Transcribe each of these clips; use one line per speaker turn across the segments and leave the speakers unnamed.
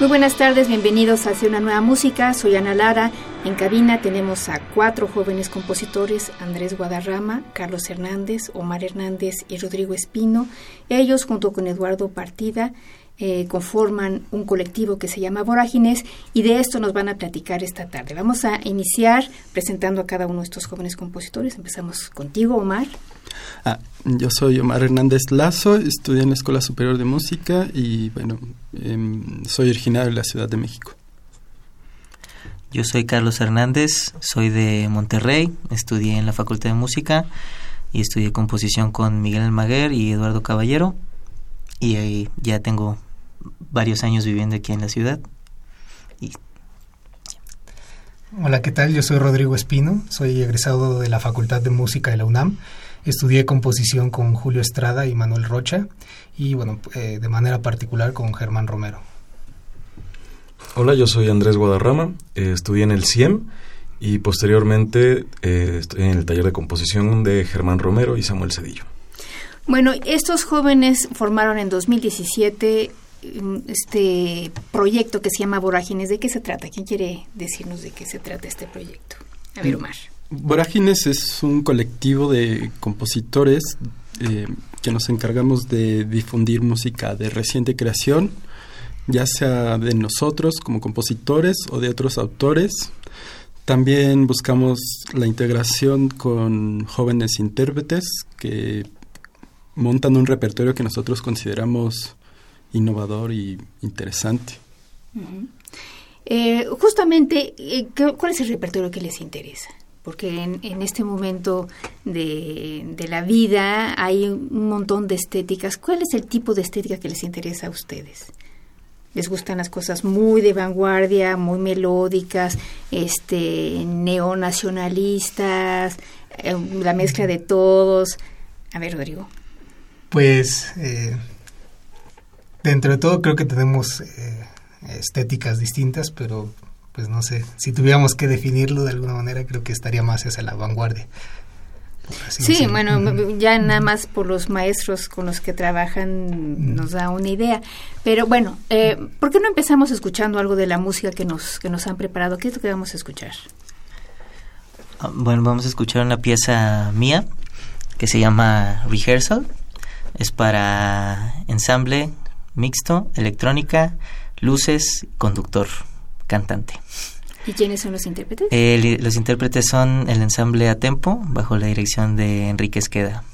Muy buenas tardes, bienvenidos a Hacia una nueva música. Soy Ana Lara. En cabina tenemos a cuatro jóvenes compositores, Andrés Guadarrama, Carlos Hernández, Omar Hernández y Rodrigo Espino. Ellos, junto con Eduardo Partida, eh, conforman un colectivo que se llama Vorágines y de esto nos van a platicar esta tarde. Vamos a iniciar presentando a cada uno de estos jóvenes compositores. Empezamos contigo, Omar.
Ah, yo soy Omar Hernández Lazo, estudié en la Escuela Superior de Música y bueno, em, soy originario de la Ciudad de México.
Yo soy Carlos Hernández, soy de Monterrey, estudié en la Facultad de Música y estudié composición con Miguel Almaguer y Eduardo Caballero y ahí ya tengo varios años viviendo aquí en la ciudad. Y...
Hola, ¿qué tal? Yo soy Rodrigo Espino, soy egresado de la Facultad de Música de la UNAM. Estudié composición con Julio Estrada y Manuel Rocha y, bueno, eh, de manera particular con Germán Romero.
Hola, yo soy Andrés Guadarrama, eh, estudié en el CIEM y posteriormente eh, estoy en el taller de composición de Germán Romero y Samuel Cedillo.
Bueno, estos jóvenes formaron en 2017 mm, este proyecto que se llama Vorágines. ¿De qué se trata? ¿Quién quiere decirnos de qué se trata este proyecto? A ver, Omar.
Vorágines es un colectivo de compositores eh, que nos encargamos de difundir música de reciente creación, ya sea de nosotros como compositores o de otros autores. También buscamos la integración con jóvenes intérpretes que montan un repertorio que nosotros consideramos innovador y interesante.
eh, justamente, eh, ¿cuál es el repertorio que les interesa? Porque en, en este momento de, de, la vida hay un montón de estéticas. ¿Cuál es el tipo de estética que les interesa a ustedes? les gustan las cosas muy de vanguardia, muy melódicas, este neonacionalistas, eh, la mezcla de todos. A ver, Rodrigo.
Pues eh, dentro de todo creo que tenemos eh, estéticas distintas, pero pues no sé, si tuviéramos que definirlo de alguna manera creo que estaría más hacia la vanguardia.
sí, decirlo. bueno, uh -huh. ya nada más por los maestros con los que trabajan uh -huh. nos da una idea. Pero bueno, eh, ¿por qué no empezamos escuchando algo de la música que nos, que nos han preparado? ¿Qué es lo que vamos a escuchar?
Bueno, vamos a escuchar una pieza mía que se llama Rehearsal es para ensamble mixto, electrónica, luces, conductor, cantante.
¿Y quiénes son los intérpretes?
Eh, los intérpretes son el ensamble a tempo bajo la dirección de Enrique Esqueda.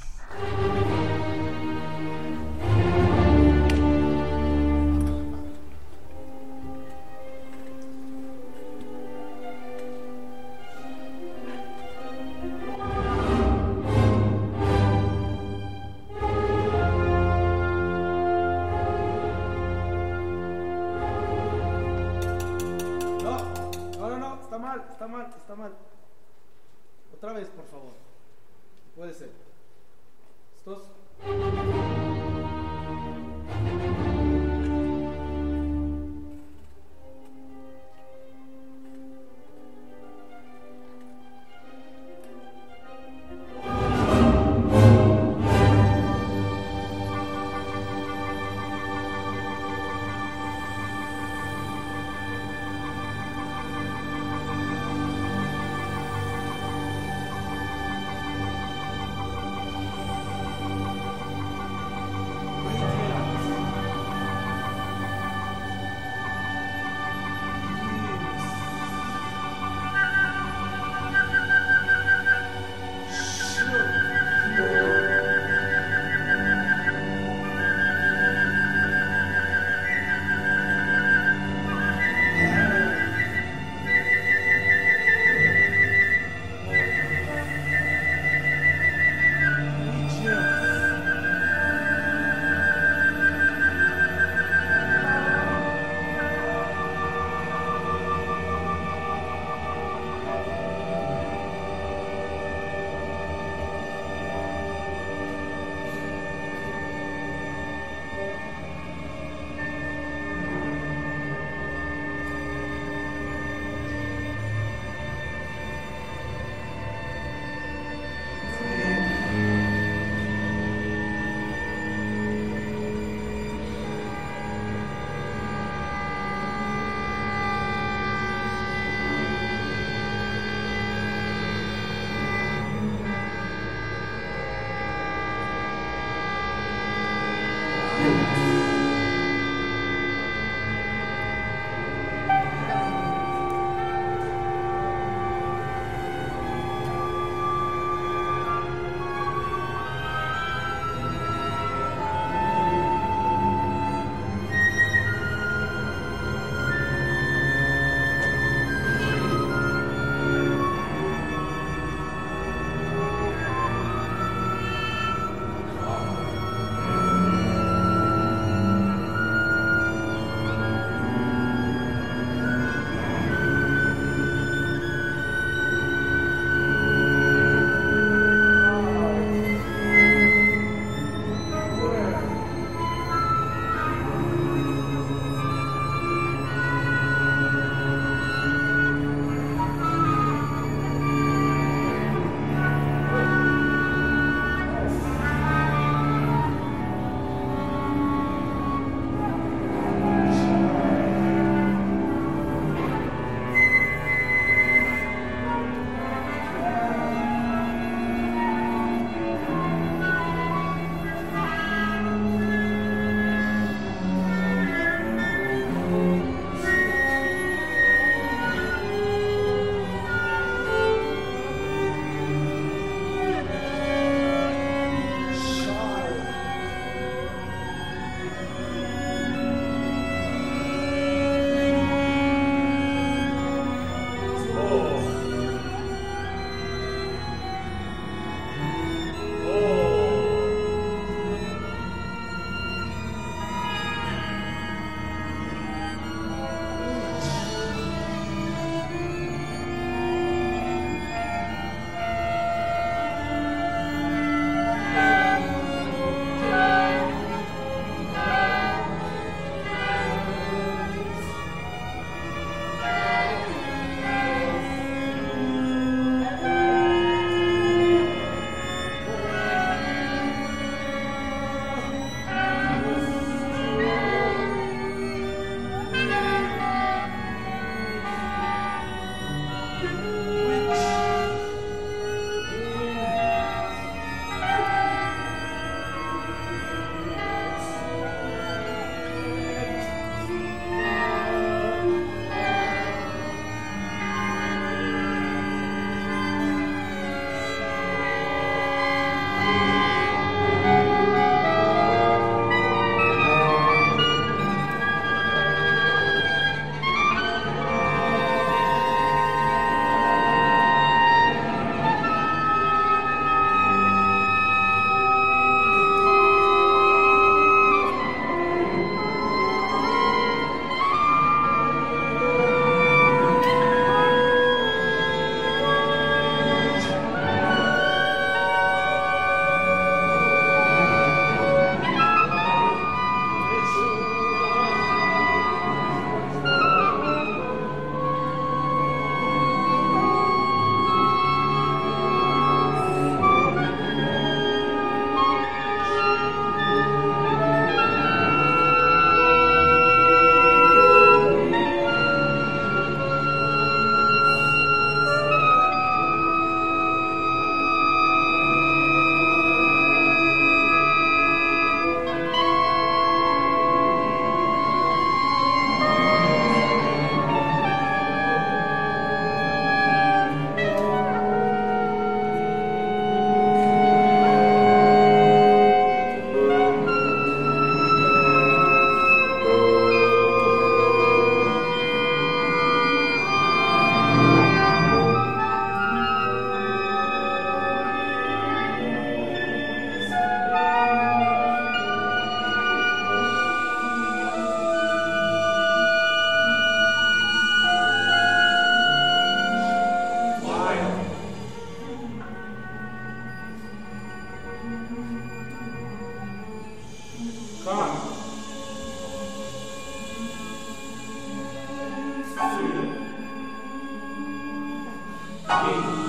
Amen.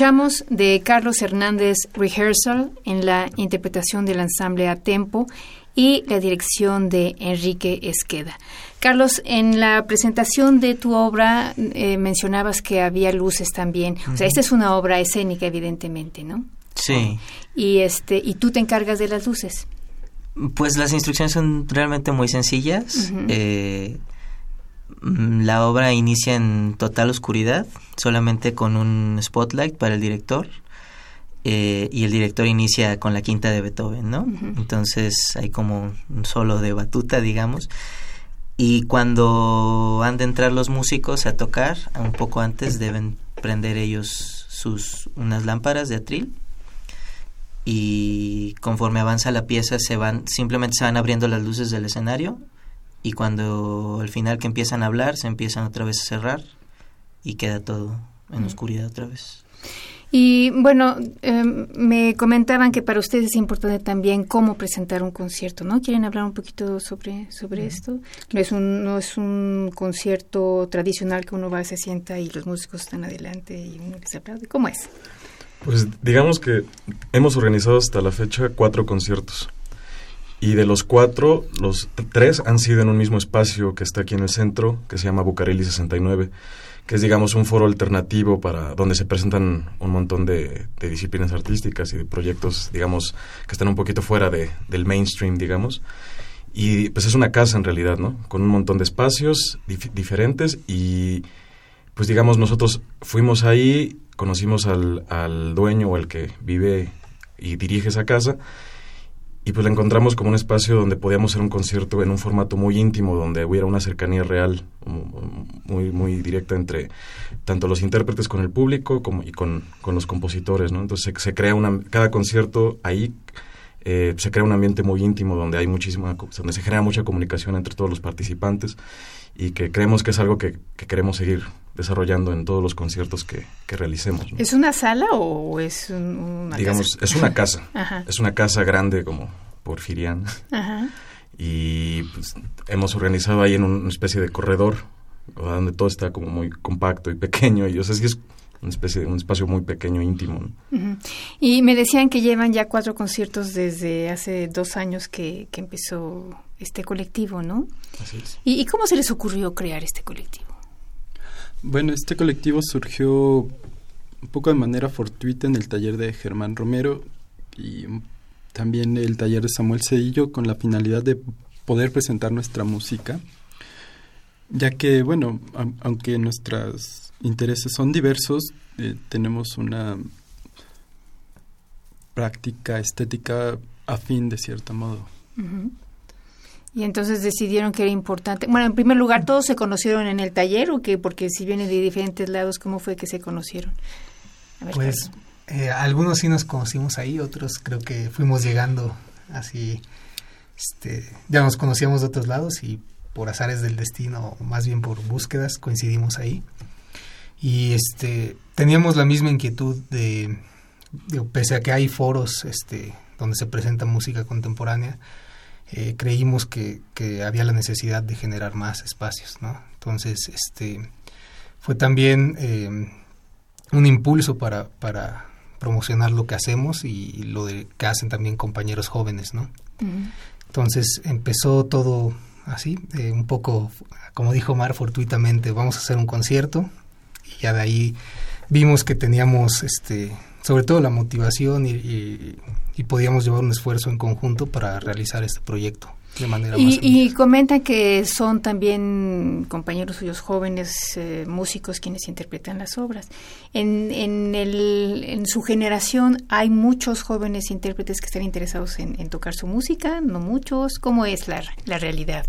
Escuchamos de Carlos Hernández Rehearsal en la interpretación del ensamble a tempo y la dirección de Enrique Esqueda. Carlos, en la presentación de tu obra eh, mencionabas que había luces también. O sea, esta es una obra escénica, evidentemente, ¿no?
Sí.
Y este, y tú te encargas de las luces.
Pues las instrucciones son realmente muy sencillas. eh, la obra inicia en total oscuridad, solamente con un spotlight para el director. eh, y el director inicia con la quinta de Beethoven, ¿no? Entonces hay como un solo de batuta, digamos. Y cuando han de entrar los músicos a tocar, un poco antes deben prender ellos sus unas lámparas de atril y conforme avanza la pieza se van simplemente se van abriendo las luces del escenario y cuando al final que empiezan a hablar se empiezan otra vez a cerrar y queda todo en oscuridad otra vez.
Y bueno, eh, me comentaban que para ustedes es importante también cómo presentar un concierto, ¿no? ¿Quieren hablar un poquito sobre, sobre esto? No es, un, no es un concierto tradicional que uno va, se sienta y los músicos están adelante y uno les aplaude. ¿Cómo es?
Pues digamos que hemos organizado hasta la fecha cuatro conciertos. Y de los cuatro, los tres han sido en un mismo espacio que está aquí en el centro, que se llama Bucareli 69, que es, digamos, un foro alternativo para donde se presentan un montón de, disciplinas artísticas y de proyectos, digamos, que están un poquito fuera de, del mainstream, digamos. Y pues es una casa en realidad, ¿no? Con un montón de espacios dif- diferentes y pues digamos nosotros fuimos ahí, conocimos al, al dueño o al que vive y dirige esa casa y pues la encontramos como un espacio donde podíamos hacer un concierto en un formato muy íntimo, donde hubiera una cercanía real, mu- muy, muy directa entre tanto los intérpretes con el público como, y con, con los compositores. Entonces se, crea una, cada concierto ahí eh, se crea un ambiente muy íntimo donde hay muchísima, donde se genera mucha comunicación entre todos los participantes y que creemos que es algo que, que queremos seguir desarrollando en todos los conciertos que, que realicemos. ¿no?
¿Es una sala o es un- una
Digamos,
casa?
es una casa,
Ajá.
es una casa grande como porfiriana
Ajá.
y pues, hemos organizado ahí en un- una especie de corredor donde todo está como muy compacto y pequeño y o sea, sí es una especie de un espacio muy pequeño, íntimo.
Y me decían que llevan ya cuatro conciertos desde hace dos años que, que empezó este colectivo, ¿no?
Así es.
¿Y, y cómo se les ocurrió crear este colectivo?
Bueno, este colectivo surgió un poco de manera fortuita en el taller de Germán Romero y también el taller de Samuel Cedillo con la finalidad de poder presentar nuestra música, ya que, bueno, au- aunque nuestros intereses son diversos, eh, tenemos una práctica estética afín de cierto modo.
Y entonces decidieron que era importante. Bueno, en primer lugar, ¿todos se conocieron en el taller o qué? Porque si vienen de diferentes lados, ¿cómo fue que se conocieron? A ver,
Pues eh, algunos sí nos conocimos ahí, otros creo que fuimos llegando así, este, ya nos conocíamos de otros lados y por azares del destino, o más bien por búsquedas, coincidimos ahí. Y este, teníamos la misma inquietud de, digo, pese a que hay foros este, donde se presenta música contemporánea, eh, creímos que, que había la necesidad de generar más espacios, ¿no? Entonces, este, fue también eh, un impulso para, para promocionar lo que hacemos y lo de, que hacen también compañeros jóvenes, ¿no? Entonces empezó todo así, eh, un poco, como dijo Mar, fortuitamente, vamos a hacer un concierto y ya de ahí vimos que teníamos, este, sobre todo la motivación y, y- y podíamos llevar un esfuerzo en conjunto para realizar este proyecto de manera más
Y, y
unida.
comentan que son también compañeros suyos jóvenes eh, músicos quienes interpretan las obras. En, en, el, en su generación hay muchos jóvenes intérpretes que están interesados en, en tocar su música, no muchos. ¿Cómo es la, la realidad?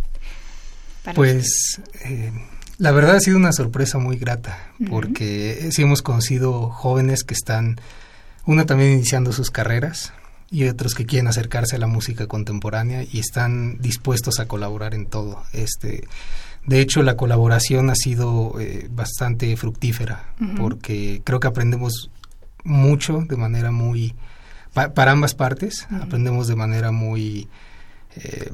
Pues eh, la verdad ha sido una sorpresa muy grata porque sí hemos conocido jóvenes que están, una también iniciando sus carreras y otros que quieren acercarse a la música contemporánea y están dispuestos a colaborar en todo. Este, de hecho, la colaboración ha sido eh, bastante fructífera porque creo que aprendemos mucho de manera muy pa- para ambas partes aprendemos de manera muy eh,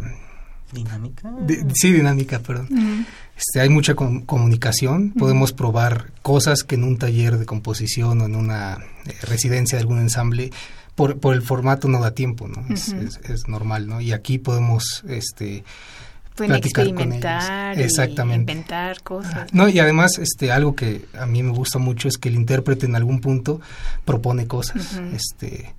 Dinámica.
sí, dinámica, perdón. este, hay mucha comunicación, podemos probar cosas que en un taller de composición o en una eh, residencia de algún ensamble, por, por el formato no da tiempo, ¿no? es, es, normal, ¿no? Y aquí podemos, este
Pueden experimentar, Exactamente. inventar cosas.
No, y además, este, algo que a mí me gusta mucho es que el intérprete en algún punto propone cosas. Este,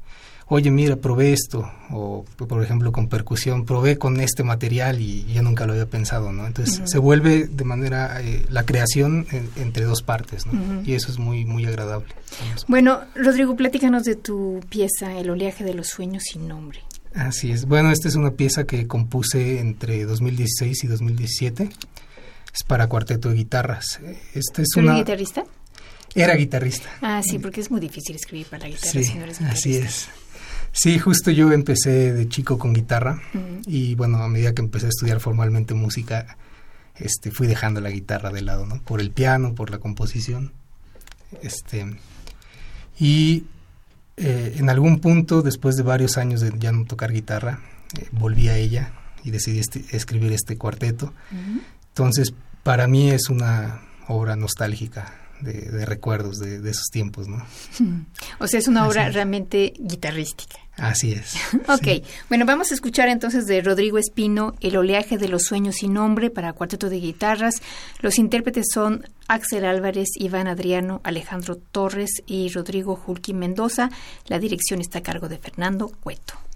oye, mira, probé esto, o por ejemplo con percusión, probé con este material y yo nunca lo había pensado, ¿no? Entonces se vuelve de manera, eh, la creación entre dos partes, ¿no? Y eso es muy, muy agradable.
Bueno, Rodrigo, platícanos de tu pieza, El oleaje de los sueños sin nombre.
Así es. Bueno, esta es una pieza que compuse entre 2016 y 2017. Es para cuarteto de guitarras. Este es una...
guitarrista?
Era guitarrista.
Ah, sí, porque es muy difícil escribir para la guitarra si no eres guitarrista.
Así es. Sí, justo yo empecé de chico con guitarra y bueno, a medida que empecé a estudiar formalmente música, este, fui dejando la guitarra de lado, ¿no? Por el piano, por la composición. Este, y eh, en algún punto, después de varios años de ya no tocar guitarra, eh, volví a ella y decidí escribir este cuarteto. Entonces, para mí es una obra nostálgica de, recuerdos de, esos tiempos, ¿no?
O sea, es una obra realmente guitarrística.
Así es.
ok, bueno, vamos a escuchar entonces de Rodrigo Espino El oleaje de los sueños sin nombre para cuarteto de guitarras. Los intérpretes son Axel Álvarez, Iván Adriano, Alejandro Torres y Rodrigo Julqui Mendoza. La dirección está a cargo de Fernando Cueto.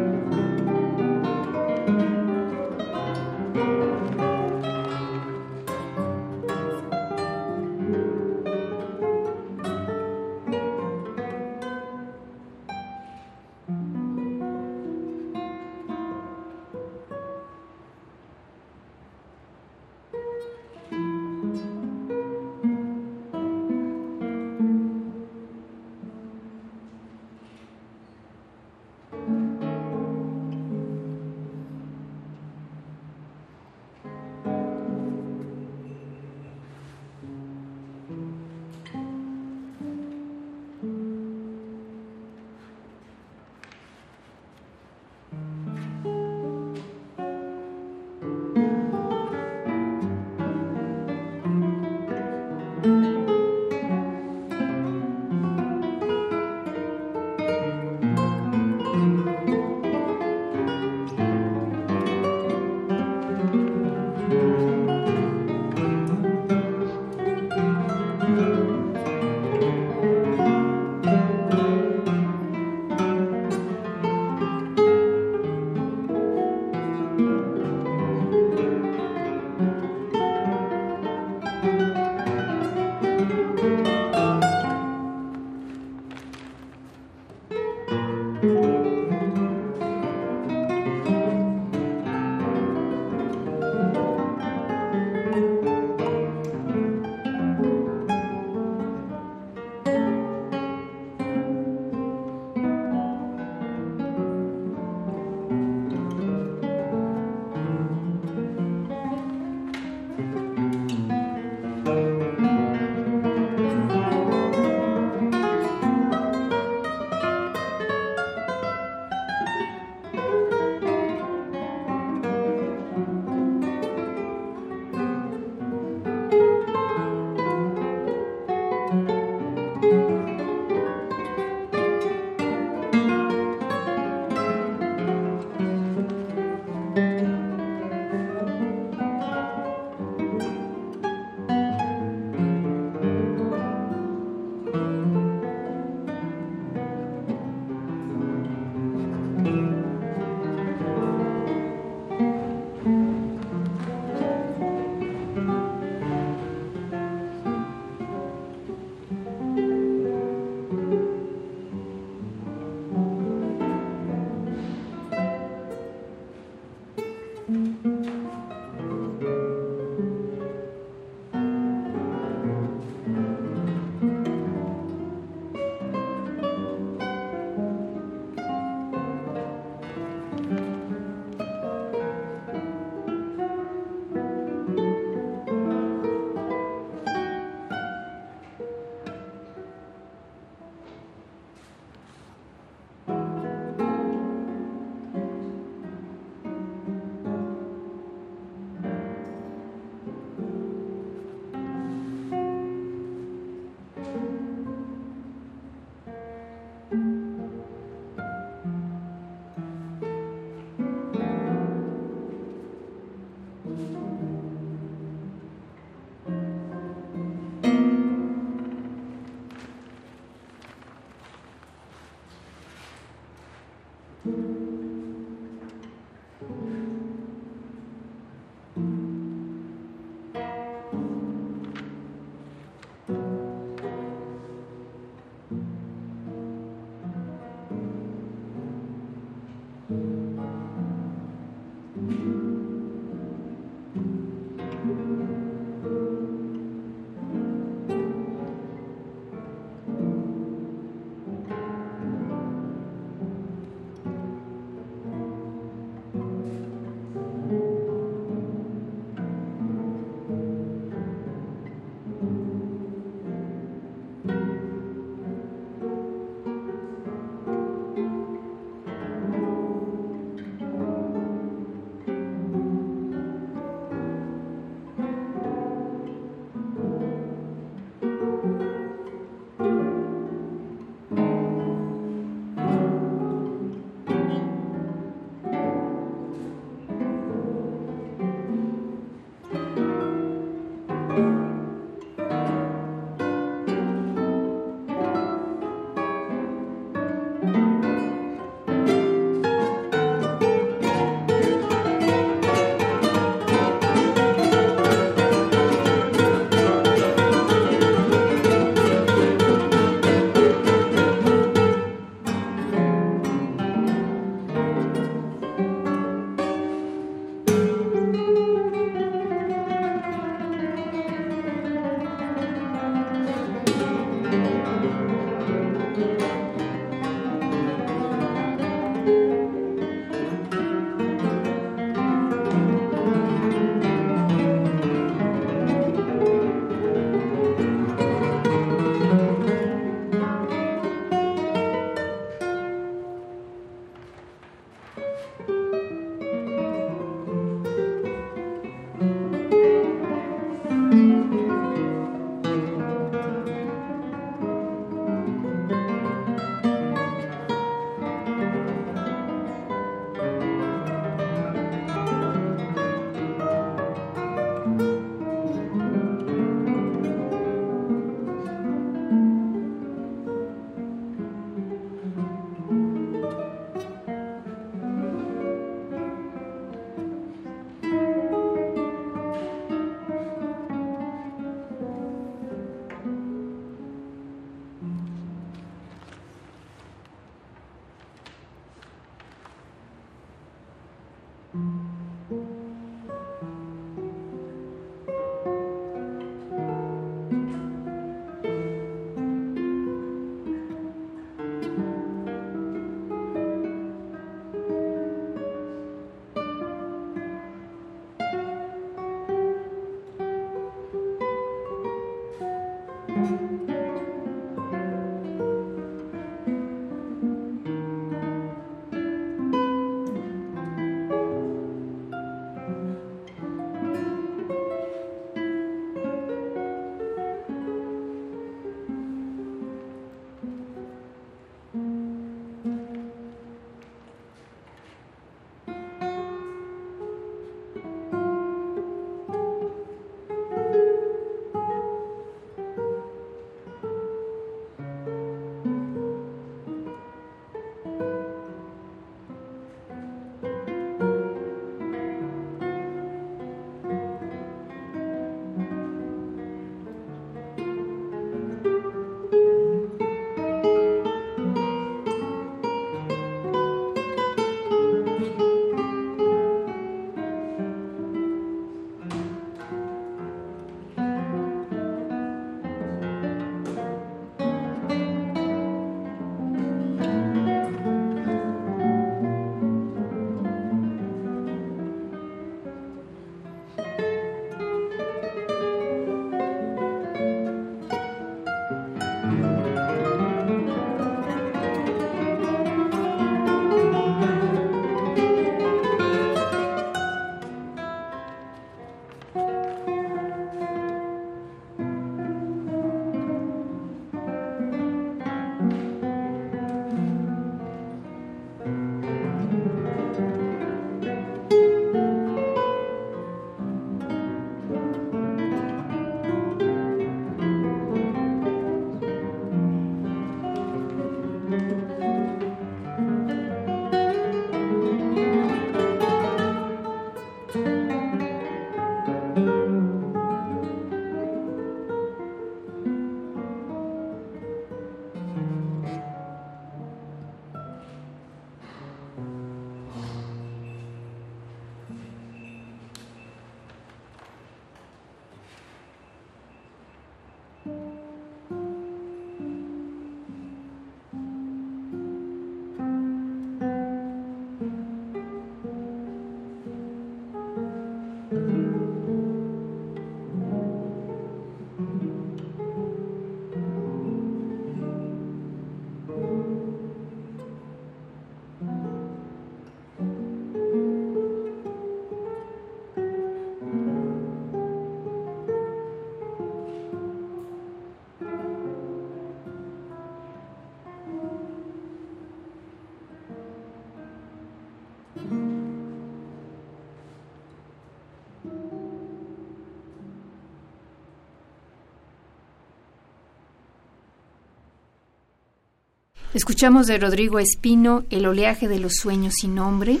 Escuchamos de Rodrigo Espino El oleaje de los sueños sin nombre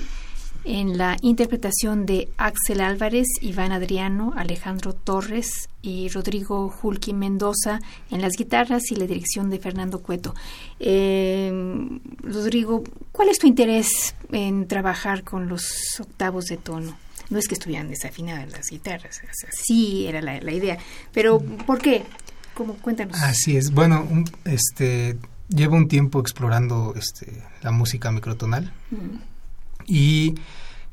en la interpretación de Axel Álvarez, Iván Adriano, Alejandro Torres y Rodrigo Julqui Mendoza en las guitarras y la dirección de Fernando Cueto. Eh, Rodrigo, ¿cuál es tu interés en trabajar con los octavos de tono? No es que estuvieran desafinadas las guitarras, sí era la, idea, pero ¿por qué? ¿Cómo? Cuéntanos.
Así es. Bueno, este llevo un tiempo explorando este, la música microtonal. Y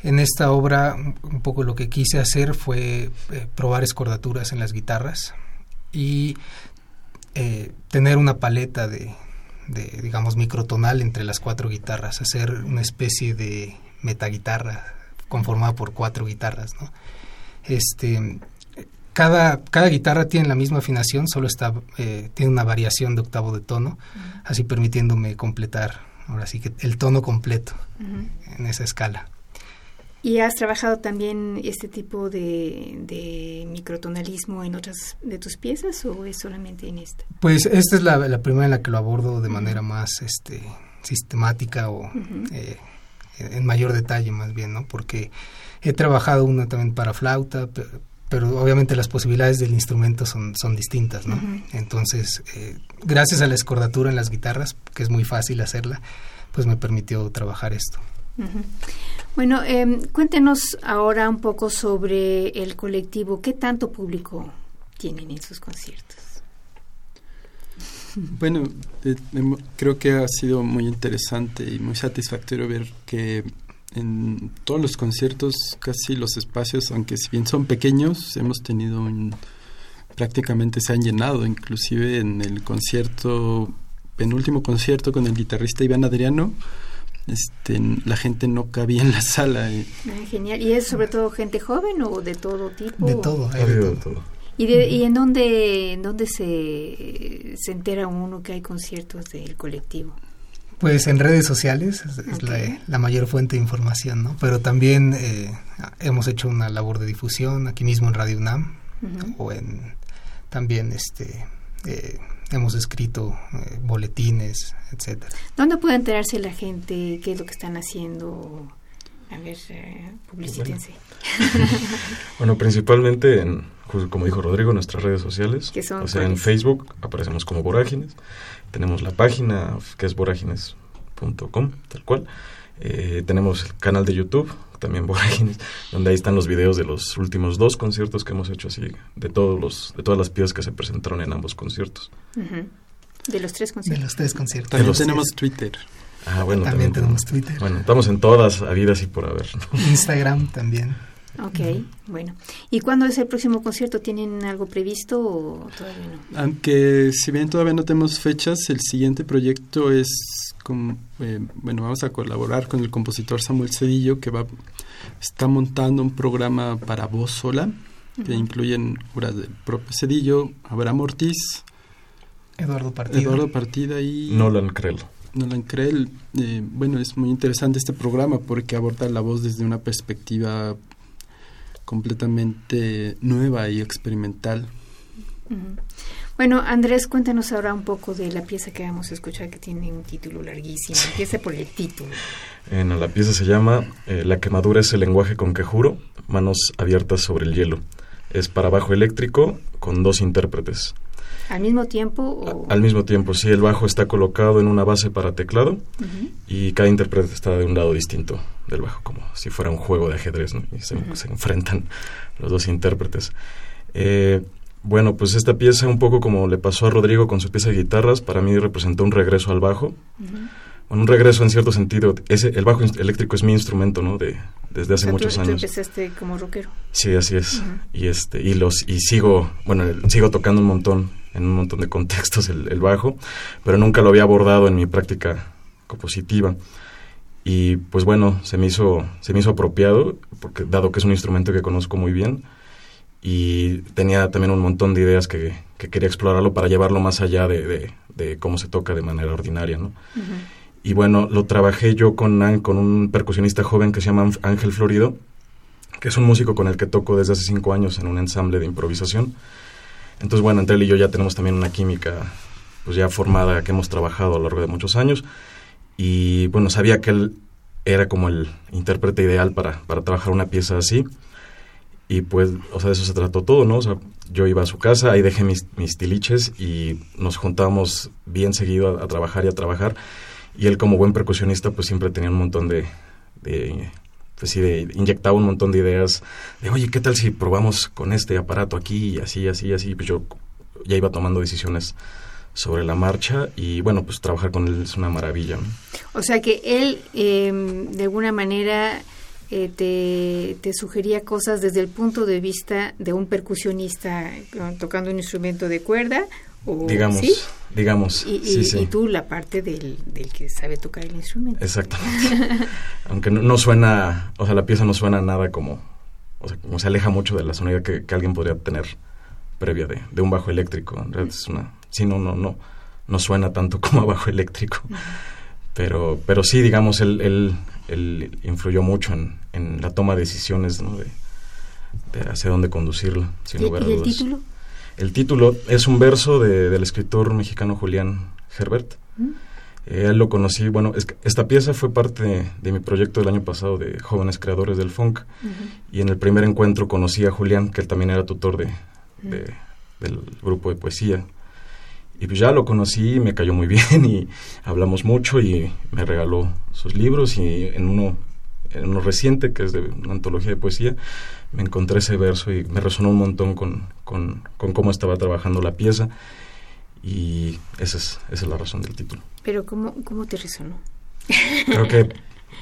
en esta obra un poco lo que quise hacer fue eh, probar escordaturas en las guitarras y eh, tener una paleta de, digamos, microtonal entre las cuatro guitarras, hacer una especie de metaguitarra conformada por cuatro guitarras, ¿no? Este, cada, cada guitarra tiene la misma afinación, solo está, eh, tiene una variación de octavo de tono, así permitiéndome completar ahora sí que el tono completo en esa escala.
¿Y has trabajado también este tipo de, microtonalismo en otras de tus piezas o es solamente en esta?
Pues esta es la, primera en la que lo abordo de manera más este, sistemática o eh, en mayor detalle más bien, ¿no? Porque he trabajado una también para flauta, pero, obviamente las posibilidades del instrumento son, son distintas, ¿no? Entonces, eh, gracias a la escordatura en las guitarras, que es muy fácil hacerla, pues me permitió trabajar esto.
Bueno, eh, cuéntenos ahora un poco sobre el colectivo. ¿Qué tanto público tienen en sus conciertos?
Bueno, eh, creo que ha sido muy interesante y muy satisfactorio ver que en todos los conciertos, casi los espacios, aunque si bien son pequeños, hemos tenido un, prácticamente se han llenado, inclusive en el concierto, penúltimo concierto con el guitarrista Iván Adriano, este, la gente no cabía en la sala.
Ah, genial. ¿Y es sobre todo gente joven o de todo tipo?
De todo, hay de todo.
¿Y, de, ¿Y en dónde, en dónde se, se entera uno que hay conciertos del colectivo?
Pues en redes sociales es, la, mayor fuente de información, ¿no? Pero también eh, hemos hecho una labor de difusión aquí mismo en Radio UNAM o en también este eh, hemos escrito eh, boletines, etcétera.
¿Dónde puede enterarse la gente qué es lo que están haciendo? A ver, eh, publicítense.
Bueno. principalmente en, como dijo Rodrigo, nuestras redes sociales. o sea, en Facebook aparecemos como Vorágines. Tenemos la página que es vorágines.com, tal cual. Eh, tenemos el canal de YouTube, también Vorágines, donde ahí están los videos de los últimos dos conciertos que hemos hecho así, de todos los, de todas las piezas que se presentaron en ambos conciertos.
De los tres conciertos.
De los tres conciertos.
También tenemos Twitter.
Ah, bueno, también, tenemos Twitter.
Bueno, estamos en todas habidas y por haber.
Instagram también.
Ok, bueno. ¿Y cuándo es el próximo concierto? ¿Tienen algo previsto o todavía no?
Aunque si bien todavía no tenemos fechas, el siguiente proyecto es, con, eh, bueno, vamos a colaborar con el compositor Samuel Cedillo que va, está montando un programa para voz sola que incluyen obras del propio Cedillo, Abraham Ortiz,
Eduardo Partida,
Eduardo Partida y
Nolan Krell.
Nolan Krell. Eh, bueno, es muy interesante este programa porque aborda la voz desde una perspectiva completamente nueva y experimental.
Bueno, Andrés, cuéntanos ahora un poco de la pieza que vamos a escuchar, que tiene un título larguísimo. Empieza por el título.
En la pieza se llama eh, La quemadura es el lenguaje con que juro, manos abiertas sobre el hielo. Es para bajo eléctrico con dos intérpretes.
¿Al mismo tiempo?
al mismo tiempo, sí. El bajo está colocado en una base para teclado y cada intérprete está de un lado distinto del bajo, como si fuera un juego de ajedrez, ¿no? Y se, enfrentan los dos intérpretes. Eh, bueno, pues esta pieza, un poco como le pasó a Rodrigo con su pieza de guitarras, para mí representó un regreso al bajo. Bueno, un regreso en cierto sentido. Ese, el bajo eléctrico es mi instrumento, ¿no? De, desde hace muchos años.
Tú empezaste como rockero.
Sí, así es. Y este y los y sigo, bueno, sigo tocando un montón en un montón de contextos el, bajo, pero nunca lo había abordado en mi práctica compositiva. Y pues bueno, se me hizo, se me hizo apropiado, porque dado que es un instrumento que conozco muy bien, y tenía también un montón de ideas que, quería explorarlo para llevarlo más allá de, cómo se toca de manera ordinaria, ¿no? Y bueno, lo trabajé yo con, con un percusionista joven que se llama Ángel Florido, que es un músico con el que toco desde hace cinco años en un ensamble de improvisación. Entonces, bueno, entre él y yo ya tenemos también una química pues ya formada que hemos trabajado a lo largo de muchos años. Y bueno, sabía que él era como el intérprete ideal para, para trabajar una pieza así. Y pues, o sea, de eso se trató todo, ¿no? O sea, yo iba a su casa, ahí dejé mis, mis tiliches y nos juntábamos bien seguido a, trabajar y a trabajar. Y él como buen percusionista, pues siempre tenía un montón de pues sí, de, inyectaba un montón de ideas de, oye, ¿qué tal si probamos con este aparato aquí y así, así, así? Pues yo ya iba tomando decisiones sobre la marcha y bueno, pues trabajar con él es una maravilla.
O sea que él, eh, de alguna manera, eh, te, te, sugería cosas desde el punto de vista de un percusionista tocando un instrumento de cuerda. O,
digamos,
¿sí?
digamos.
Y,
sí,
y,
sí.
y, tú la parte del, del, que sabe tocar el instrumento.
Exactamente. Aunque no, no, suena, o sea, la pieza no suena nada como, o sea, como se aleja mucho de la sonoridad que, que alguien podría tener previa de, de, un bajo eléctrico. En realidad es una, sí, no, no, no, no suena tanto como a bajo eléctrico. Pero, pero sí, digamos, él, él, él influyó mucho en, en, la toma de decisiones, ¿no? De, de hacia dónde conducirla, sin
¿Y,
lugar a
¿y
dudas.
el título?
El título es un verso de, del escritor mexicano Julián Herbert.
¿Mm?
Eh, él lo conocí, bueno, es, esta pieza fue parte de, de, mi proyecto del año pasado de jóvenes creadores del funk. Uh -huh. Y en el primer encuentro conocí a Julián, que él también era tutor de, de, del grupo de poesía. Y pues ya lo conocí, me cayó muy bien y hablamos mucho y me regaló sus libros y en uno, en uno reciente, que es de una antología de poesía, me encontré ese verso y me resonó un montón con, con, con cómo estaba trabajando la pieza y esa es, esa es la razón del título.
Pero ¿cómo, cómo te resonó?
Creo que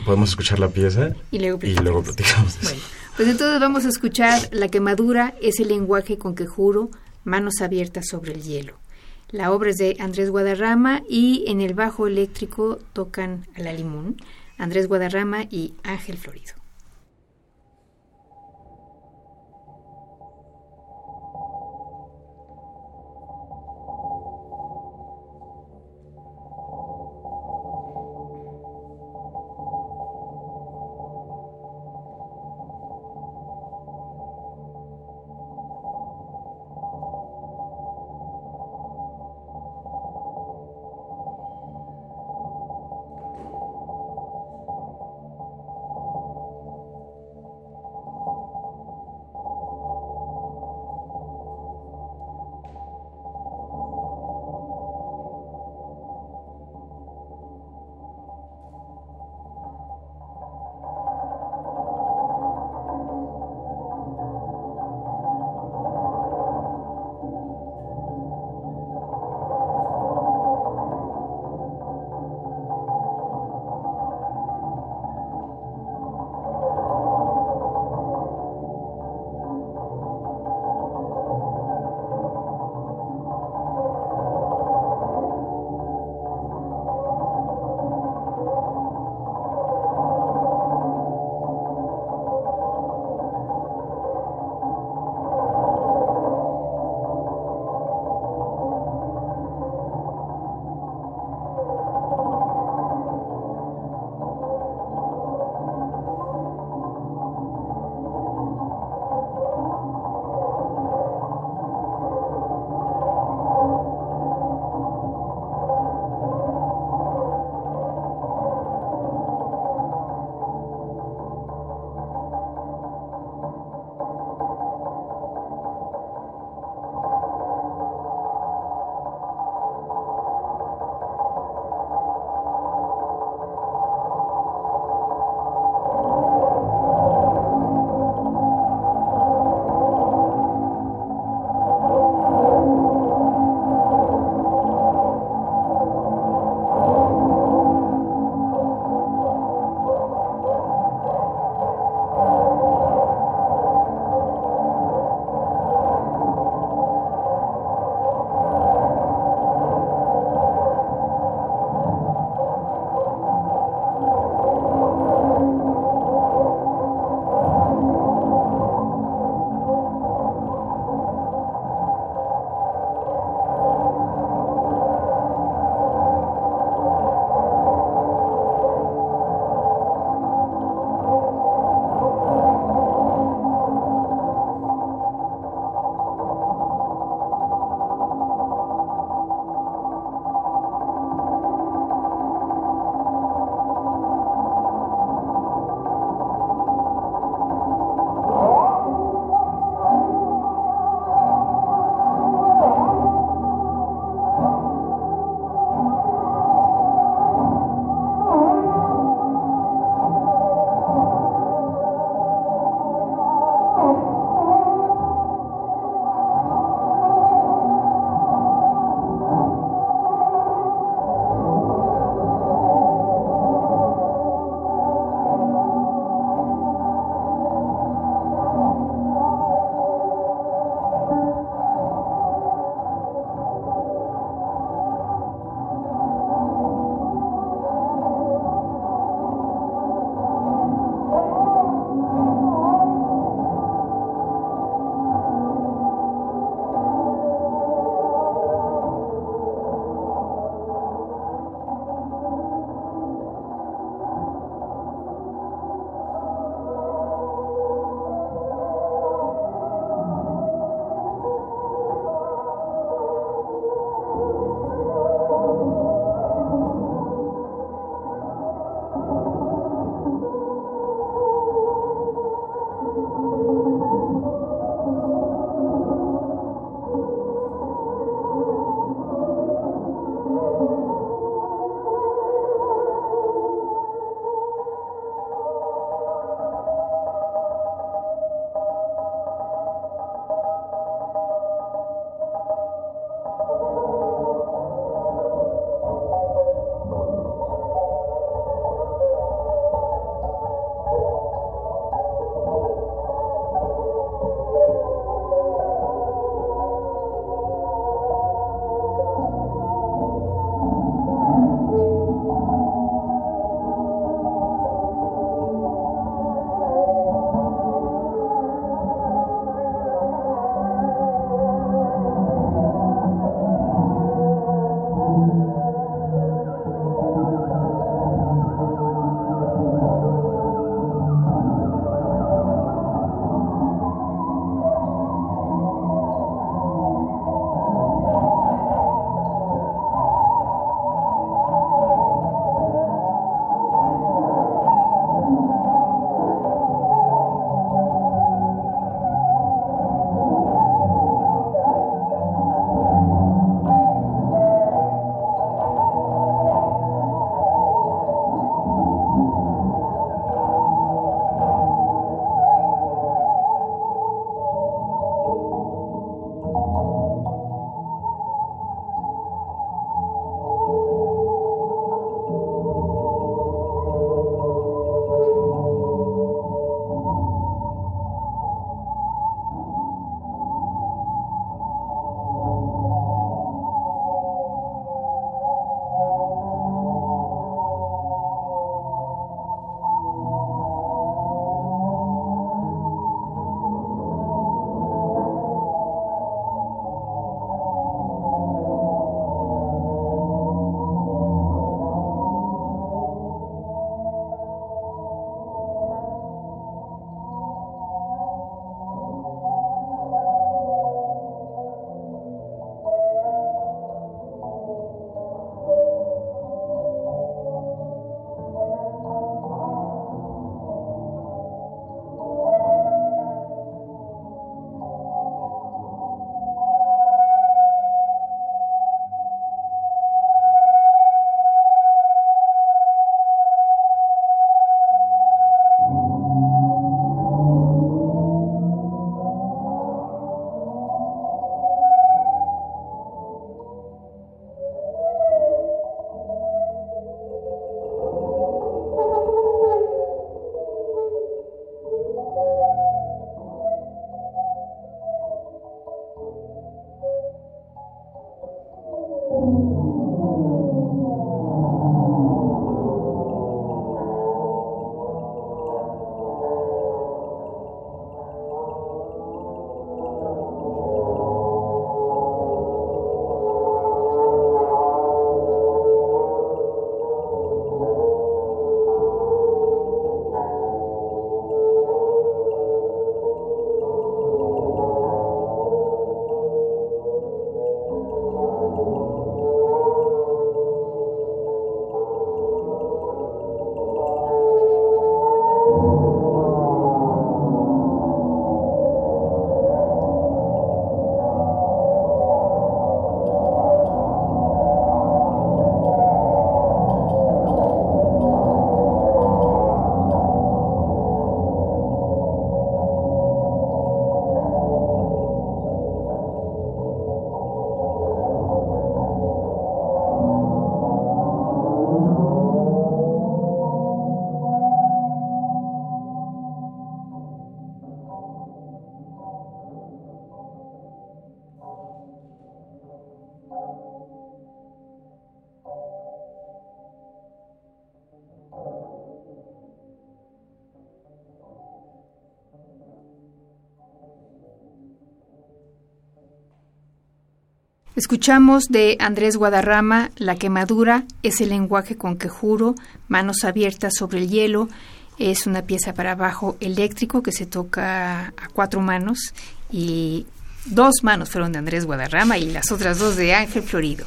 podemos escuchar la pieza
y luego
platicamos. Y luego platicamos
bueno, pues entonces vamos a escuchar La quemadura es el lenguaje con que juro manos abiertas sobre el hielo. La obra es de Andrés Guadarrama y en el bajo eléctrico tocan a la limón Andrés Guadarrama y Ángel Florido. Escuchamos de Andrés Guadarrama La quemadura es el lenguaje con que juro, manos abiertas sobre el hielo. Es una pieza para bajo eléctrico que se toca a cuatro manos y dos manos fueron de Andrés Guadarrama y las otras dos de Ángel Florido.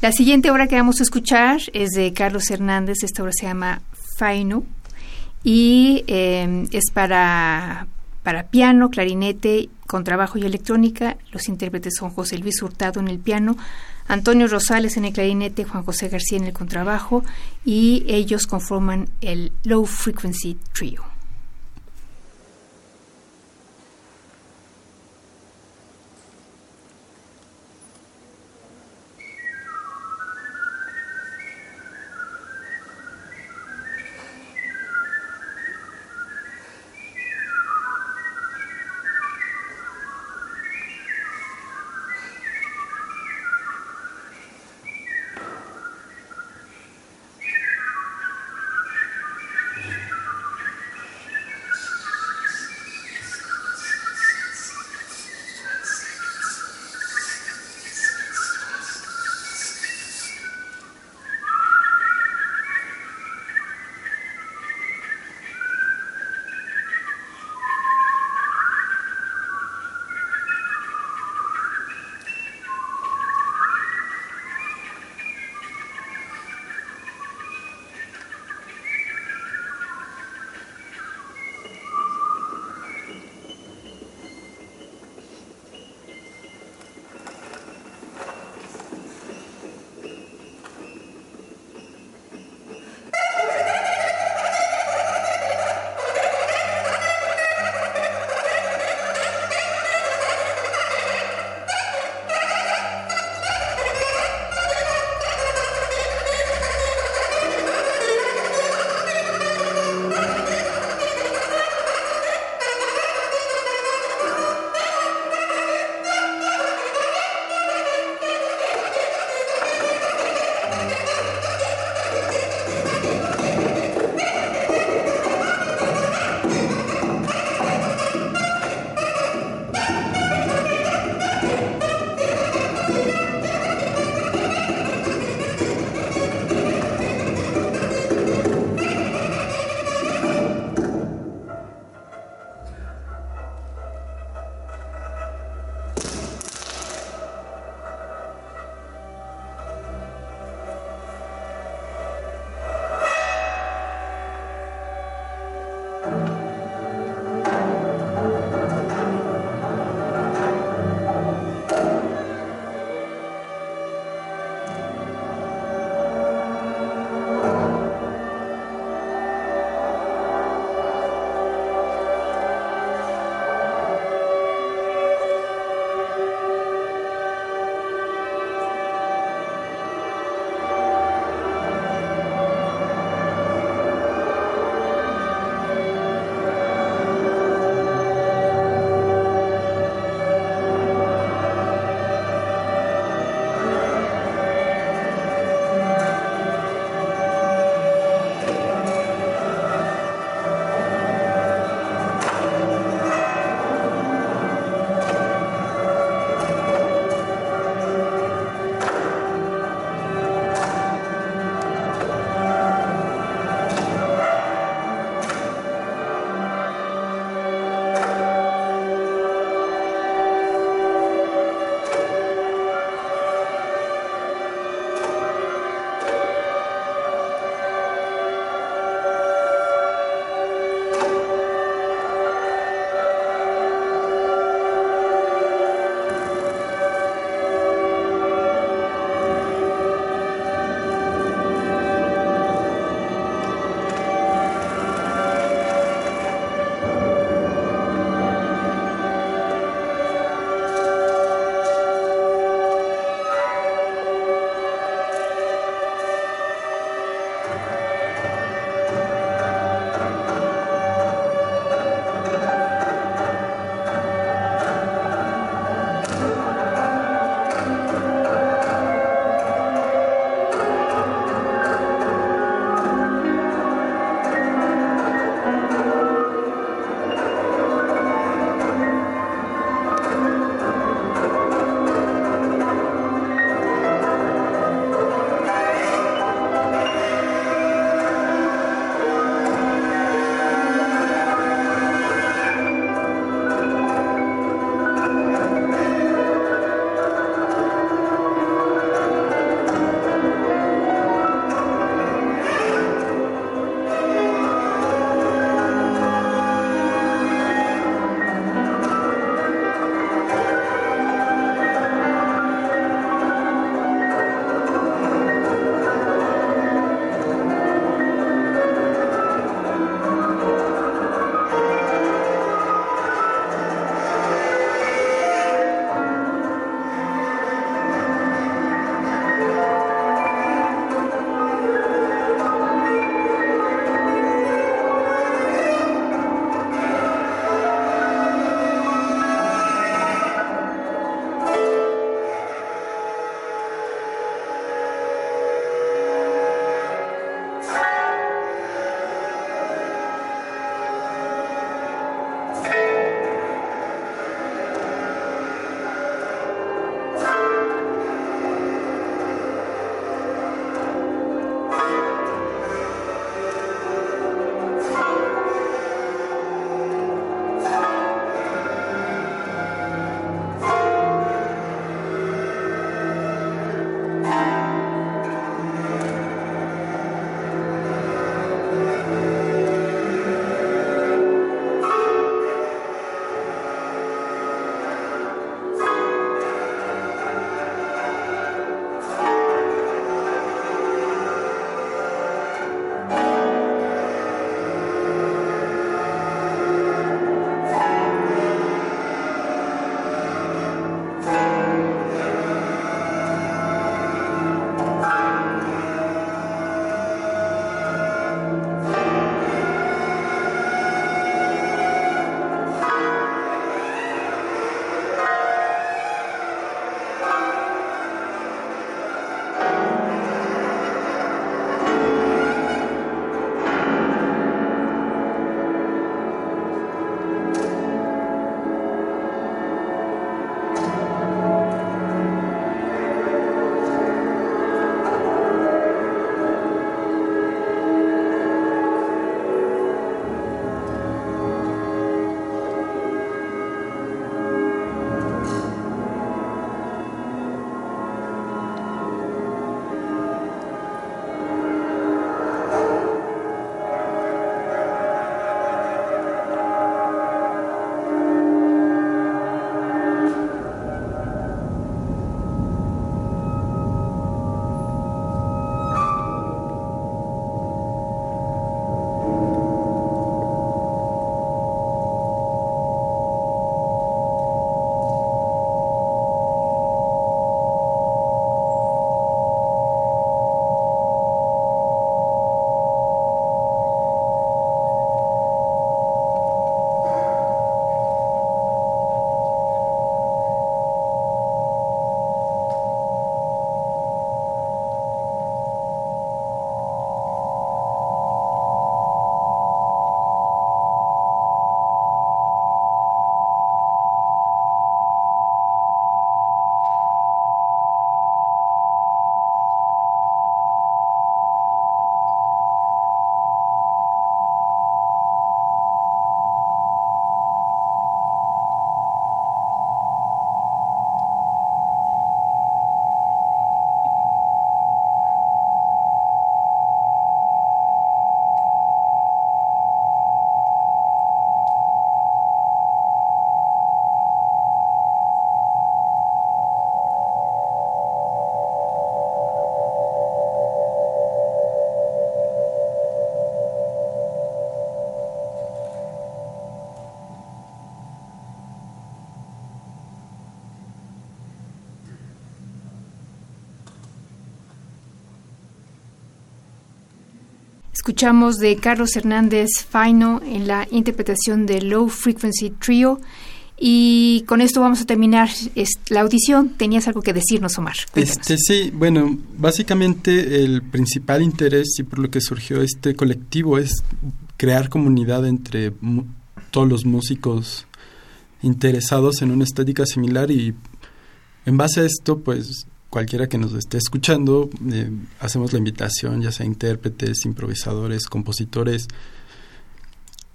La siguiente obra que vamos a escuchar es de Carlos Hernández. Esta obra se llama Faino y eh, es para, para piano, clarinete, contrabajo y electrónica. Los intérpretes son José Luis Hurtado en el piano, Antonio Rosales en el clarinete, Juan José García en el contrabajo y ellos conforman el Low Frequency Trio. Escuchamos de Carlos Hernández Faino en la interpretación de Low Frequency Trio. Y con esto vamos a terminar la audición. Tenías algo que decirnos, Omar.
Este, sí, bueno, básicamente el principal interés y por lo que surgió este colectivo es crear comunidad entre todos los músicos interesados en una estética similar y en base a esto, pues cualquiera que nos esté escuchando, eh, hacemos la invitación, ya sea intérpretes, improvisadores, compositores,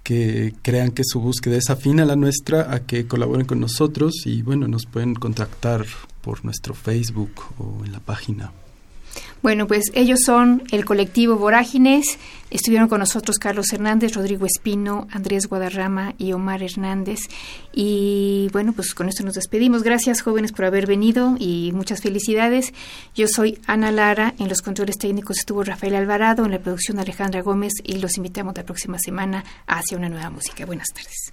que crean que su búsqueda es afín a la nuestra, a que colaboren con nosotros y bueno, nos pueden contactar por nuestro Facebook o en la página.
Bueno, pues ellos son el colectivo Vorágines. Estuvieron con nosotros Carlos Hernández, Rodrigo Espino, Andrés Guadarrama y Omar Hernández. Y bueno, pues con esto nos despedimos. Gracias, jóvenes, por haber venido y muchas felicidades. Yo soy Ana Lara. En los controles técnicos estuvo Rafael Alvarado, en la producción Alejandra Gómez y los invitamos la próxima semana hacia una nueva música. Buenas tardes.